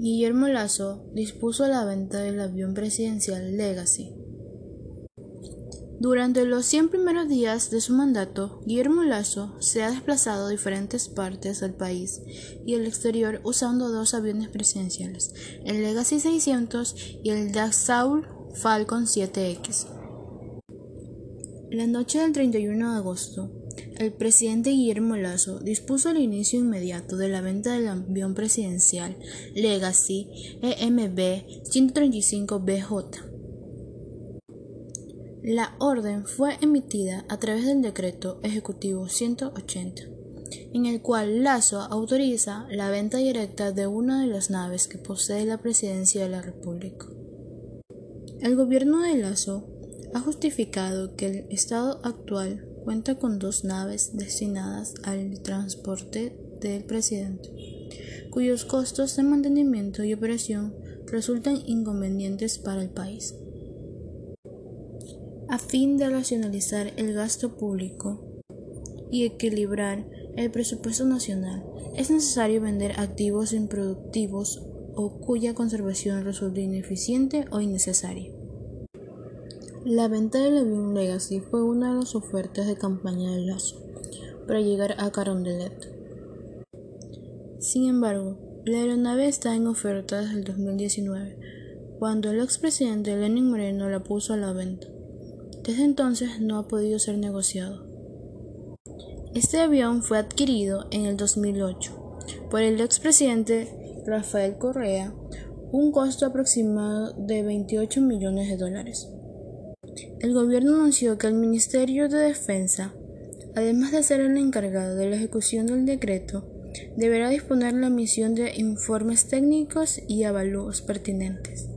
Guillermo Lazo dispuso la venta del avión presidencial Legacy. Durante los 100 primeros días de su mandato, Guillermo Lazo se ha desplazado a diferentes partes del país y el exterior usando dos aviones presidenciales, el Legacy 600 y el Dassault Falcon 7X. La noche del 31 de agosto, el presidente Guillermo Lazo dispuso el inicio inmediato de la venta del avión presidencial Legacy EMB 135BJ. La orden fue emitida a través del decreto ejecutivo 180, en el cual Lazo autoriza la venta directa de una de las naves que posee la presidencia de la República. El gobierno de Lazo ha justificado que el estado actual cuenta con dos naves destinadas al transporte del presidente, cuyos costos de mantenimiento y operación resultan inconvenientes para el país. A fin de racionalizar el gasto público y equilibrar el presupuesto nacional, es necesario vender activos improductivos o cuya conservación resulte ineficiente o innecesaria. La venta del avión Legacy fue una de las ofertas de campaña de Lazo para llegar a Carondelet. Sin embargo, la aeronave está en oferta desde el 2019, cuando el expresidente Lenin Moreno la puso a la venta. Desde entonces no ha podido ser negociado. Este avión fue adquirido en el 2008 por el expresidente Rafael Correa, un costo aproximado de 28 millones de dólares. El gobierno anunció que el Ministerio de Defensa, además de ser el encargado de la ejecución del decreto, deberá disponer la emisión de informes técnicos y avalúos pertinentes.